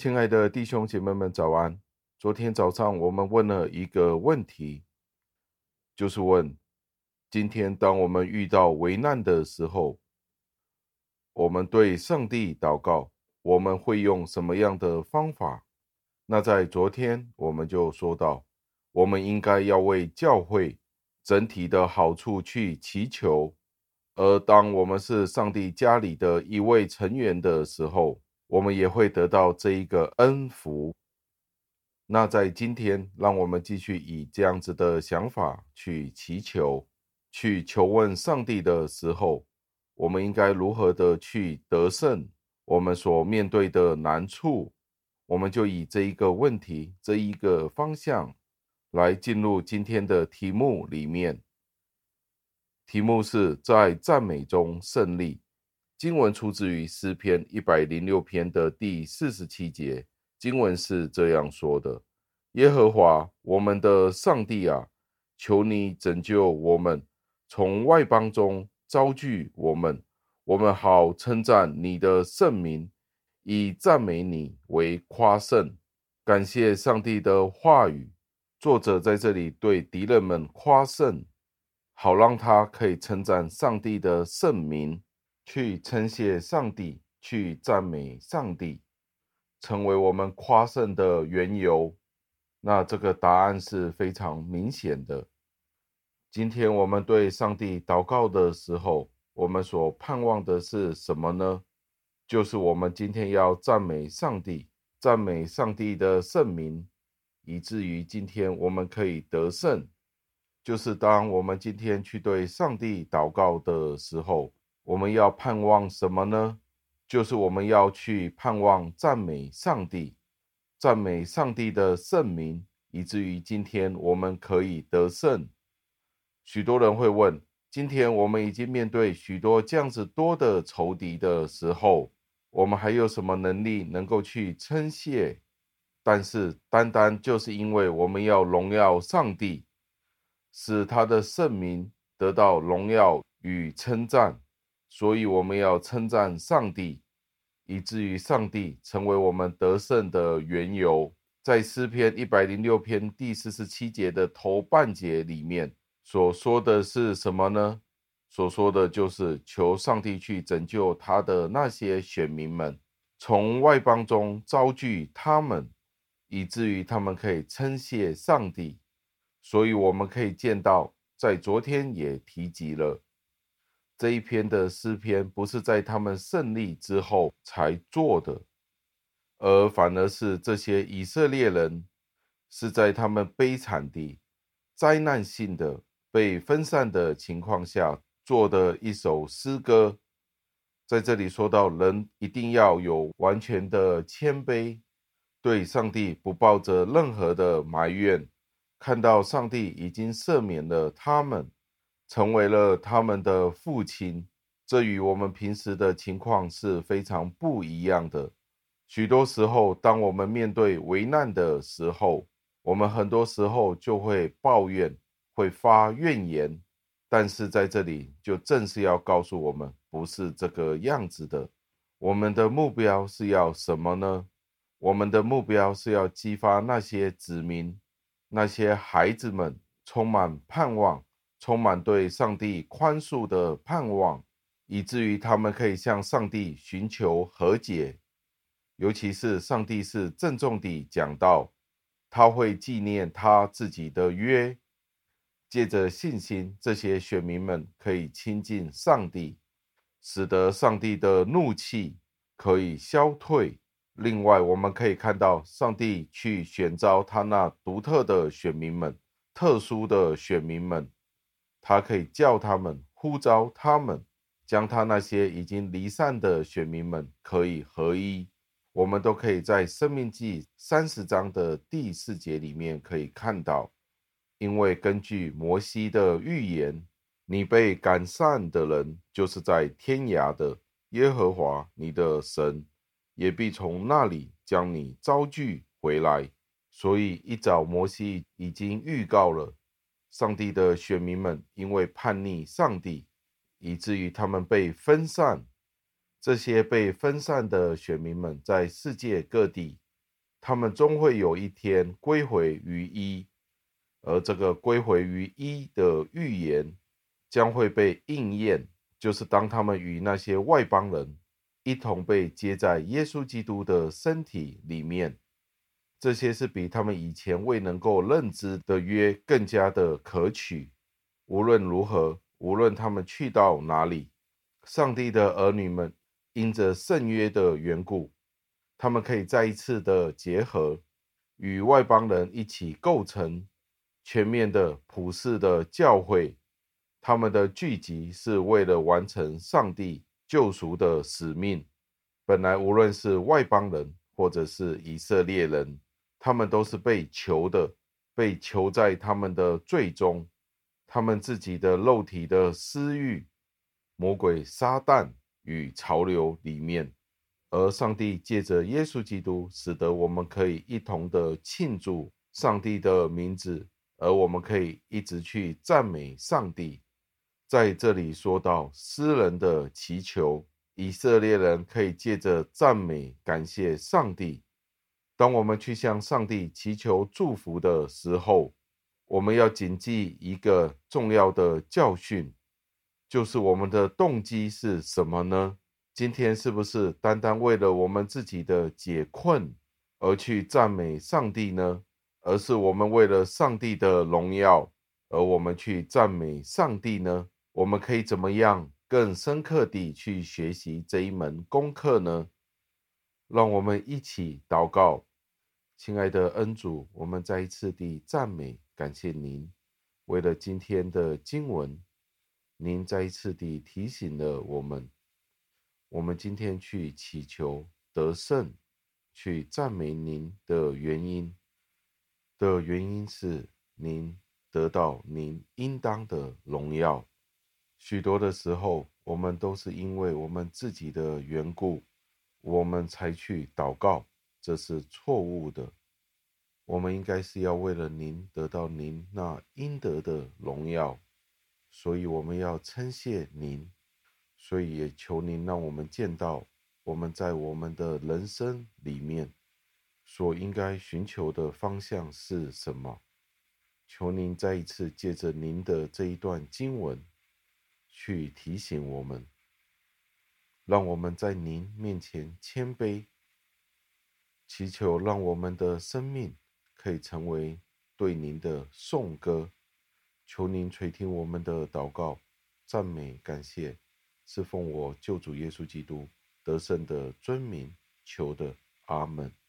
亲爱的弟兄姐妹们，早安！昨天早上我们问了一个问题，就是问：今天当我们遇到危难的时候，我们对上帝祷告，我们会用什么样的方法？那在昨天我们就说到，我们应该要为教会整体的好处去祈求，而当我们是上帝家里的一位成员的时候，我们也会得到这一个恩福。那在今天，让我们继续以这样子的想法去祈求、去求问上帝的时候，我们应该如何的去得胜我们所面对的难处？我们就以这一个问题、这一个方向来进入今天的题目里面。题目是在赞美中胜利。经文出自于诗篇一百零六篇的第四十七节，经文是这样说的：“耶和华我们的上帝啊，求你拯救我们，从外邦中招聚我们，我们好称赞你的圣名，以赞美你为夸胜。”感谢上帝的话语，作者在这里对敌人们夸胜，好让他可以称赞上帝的圣名。去称谢上帝，去赞美上帝，成为我们夸胜的缘由。那这个答案是非常明显的。今天我们对上帝祷告的时候，我们所盼望的是什么呢？就是我们今天要赞美上帝，赞美上帝的圣名，以至于今天我们可以得胜。就是当我们今天去对上帝祷告的时候。我们要盼望什么呢？就是我们要去盼望赞美上帝，赞美上帝的圣名，以至于今天我们可以得胜。许多人会问：今天我们已经面对许多这样子多的仇敌的时候，我们还有什么能力能够去称谢？但是单单就是因为我们要荣耀上帝，使他的圣名得到荣耀与称赞。所以我们要称赞上帝，以至于上帝成为我们得胜的缘由。在诗篇一百零六篇第四十七节的头半节里面所说的是什么呢？所说的就是求上帝去拯救他的那些选民们，从外邦中招聚他们，以至于他们可以称谢上帝。所以我们可以见到，在昨天也提及了。这一篇的诗篇不是在他们胜利之后才做的，而反而是这些以色列人是在他们悲惨的、灾难性的、被分散的情况下做的一首诗歌。在这里说到，人一定要有完全的谦卑，对上帝不抱着任何的埋怨，看到上帝已经赦免了他们。成为了他们的父亲，这与我们平时的情况是非常不一样的。许多时候，当我们面对危难的时候，我们很多时候就会抱怨，会发怨言。但是在这里，就正是要告诉我们，不是这个样子的。我们的目标是要什么呢？我们的目标是要激发那些子民、那些孩子们充满盼望。充满对上帝宽恕的盼望，以至于他们可以向上帝寻求和解。尤其是上帝是郑重地讲到，他会纪念他自己的约，借着信心，这些选民们可以亲近上帝，使得上帝的怒气可以消退。另外，我们可以看到，上帝去选召他那独特的选民们，特殊的选民们。他可以叫他们，呼召他们，将他那些已经离散的选民们可以合一。我们都可以在《生命记》三十章的第四节里面可以看到，因为根据摩西的预言，你被赶散的人，就是在天涯的耶和华你的神，也必从那里将你招聚回来。所以一早摩西已经预告了。上帝的选民们因为叛逆上帝，以至于他们被分散。这些被分散的选民们在世界各地他们终会有一天归回于一，而这个归回于一的预言将会被应验，就是当他们与那些外邦人一同被接在耶稣基督的身体里面。这些是比他们以前未能够认知的约更加的可取。无论如何，无论他们去到哪里，上帝的儿女们因着圣约的缘故，他们可以再一次的结合，与外邦人一起构成全面的普世的教会。他们的聚集是为了完成上帝救赎的使命。本来无论是外邦人或者是以色列人。他们都是被囚的，被囚在他们的罪中，他们自己的肉体的私欲、魔鬼撒旦与潮流里面。而上帝借着耶稣基督，使得我们可以一同的庆祝上帝的名字，而我们可以一直去赞美上帝。在这里说到诗人的祈求，以色列人可以借着赞美感谢上帝。当我们去向上帝祈求祝福的时候，我们要谨记一个重要的教训，就是我们的动机是什么呢？今天是不是单单为了我们自己的解困而去赞美上帝呢？而是我们为了上帝的荣耀而我们去赞美上帝呢？我们可以怎么样更深刻地去学习这一门功课呢？让我们一起祷告。亲爱的恩主，我们再一次地赞美感谢您。为了今天的经文，您再一次地提醒了我们，我们今天去祈求得胜，去赞美您的原因的原因是您得到您应当的荣耀。许多的时候，我们都是因为我们自己的缘故，我们才去祷告。这是错误的。我们应该是要为了您得到您那应得的荣耀，所以我们要称谢您。所以也求您让我们见到我们在我们的人生里面所应该寻求的方向是什么。求您再一次借着您的这一段经文去提醒我们，让我们在您面前谦卑。祈求，让我们的生命可以成为对您的颂歌。求您垂听我们的祷告、赞美、感谢，侍奉我救主耶稣基督得胜的尊名求的。阿门。